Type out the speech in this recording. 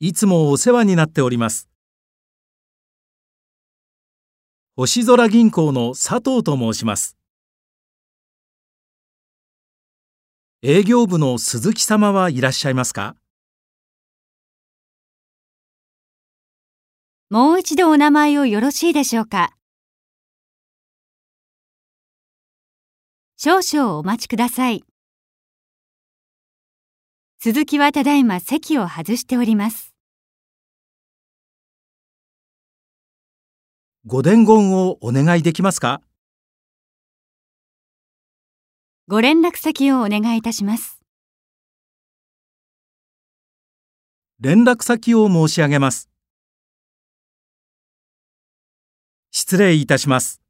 いつもお世話になっております。星空銀行の佐藤と申します。営業部の鈴木様はいらっしゃいますか？もう一度お名前をよろしいでしょうか？少々お待ちください。鈴木はただいま席を外しております。ご伝言をお願いできますか？ご連絡先をお願いいたします。連絡先を申し上げます。失礼いたします。